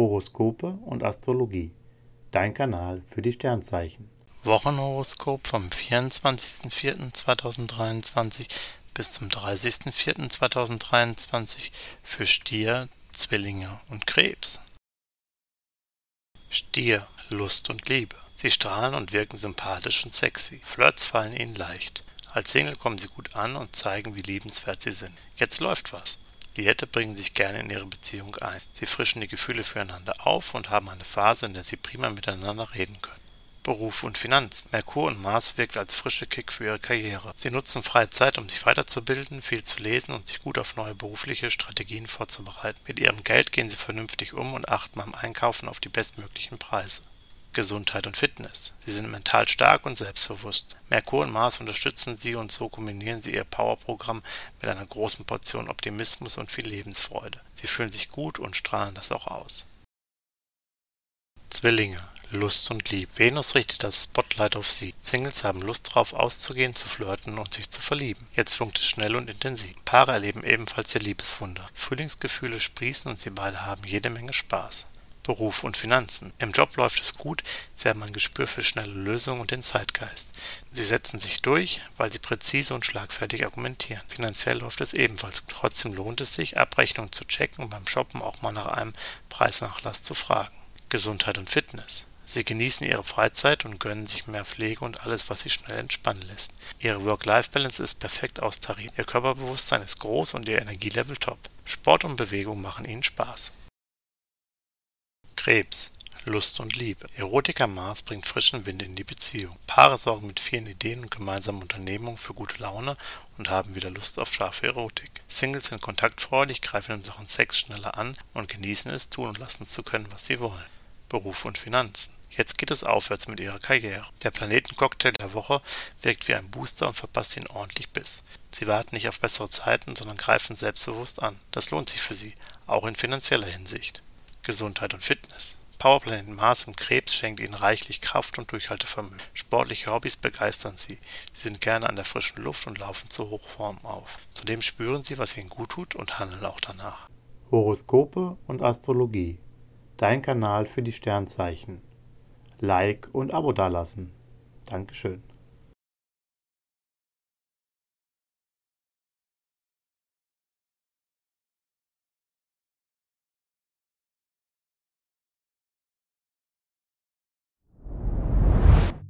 Horoskope und Astrologie. Dein Kanal für die Sternzeichen. Wochenhoroskop vom 24.04.2023 bis zum 30.04.2023 für Stier, Zwillinge und Krebs. Stier, Lust und Liebe. Sie strahlen und wirken sympathisch und sexy. Flirts fallen ihnen leicht. Als Single kommen sie gut an und zeigen, wie liebenswert sie sind. Jetzt läuft was. Die Hätte bringen sich gerne in ihre Beziehung ein. Sie frischen die Gefühle füreinander auf und haben eine Phase, in der sie prima miteinander reden können. Beruf und Finanzen. Merkur und Mars wirkt als frische Kick für ihre Karriere. Sie nutzen freie Zeit, um sich weiterzubilden, viel zu lesen und sich gut auf neue berufliche Strategien vorzubereiten. Mit ihrem Geld gehen sie vernünftig um und achten beim Einkaufen auf die bestmöglichen Preise. Gesundheit und Fitness. Sie sind mental stark und selbstbewusst. Merkur und Mars unterstützen sie und so kombinieren sie ihr Powerprogramm mit einer großen Portion Optimismus und viel Lebensfreude. Sie fühlen sich gut und strahlen das auch aus. Zwillinge. Lust und Liebe. Venus richtet das Spotlight auf sie. Singles haben Lust drauf, auszugehen, zu flirten und sich zu verlieben. Jetzt funkt es schnell und intensiv. Paare erleben ebenfalls ihr Liebeswunder. Frühlingsgefühle sprießen und sie beide haben jede Menge Spaß. Beruf und Finanzen. Im Job läuft es gut, sie haben ein Gespür für schnelle Lösungen und den Zeitgeist. Sie setzen sich durch, weil sie präzise und schlagfertig argumentieren. Finanziell läuft es ebenfalls. Trotzdem lohnt es sich, Abrechnungen zu checken und beim Shoppen auch mal nach einem Preisnachlass zu fragen. Gesundheit und Fitness. Sie genießen ihre Freizeit und gönnen sich mehr Pflege und alles, was sie schnell entspannen lässt. Ihre Work-Life-Balance ist perfekt austariert. Ihr Körperbewusstsein ist groß und ihr Energielevel top. Sport und Bewegung machen ihnen Spaß. Krebs. Lust und Liebe. Erotiker Mars bringt frischen Wind in die Beziehung. Paare sorgen mit vielen Ideen und gemeinsamen Unternehmungen für gute Laune und haben wieder Lust auf scharfe Erotik. Singles sind kontaktfreudig, greifen in Sachen Sex schneller an und genießen es, tun und lassen zu können, was sie wollen. Beruf und Finanzen. Jetzt geht es aufwärts mit ihrer Karriere. Der Planetencocktail der Woche wirkt wie ein Booster und verpasst ihnen ordentlich Biss. Sie warten nicht auf bessere Zeiten, sondern greifen selbstbewusst an. Das lohnt sich für sie, auch in finanzieller Hinsicht. Gesundheit und Fitness. Powerplanet Mars im Krebs schenkt ihnen reichlich Kraft und Durchhaltevermögen. Sportliche Hobbys begeistern sie. Sie sind gerne an der frischen Luft und laufen zur Hochform auf. Zudem spüren sie, was ihnen gut tut und handeln auch danach. Horoskope und Astrologie. Dein Kanal für die Sternzeichen. Like und Abo dalassen. Dankeschön.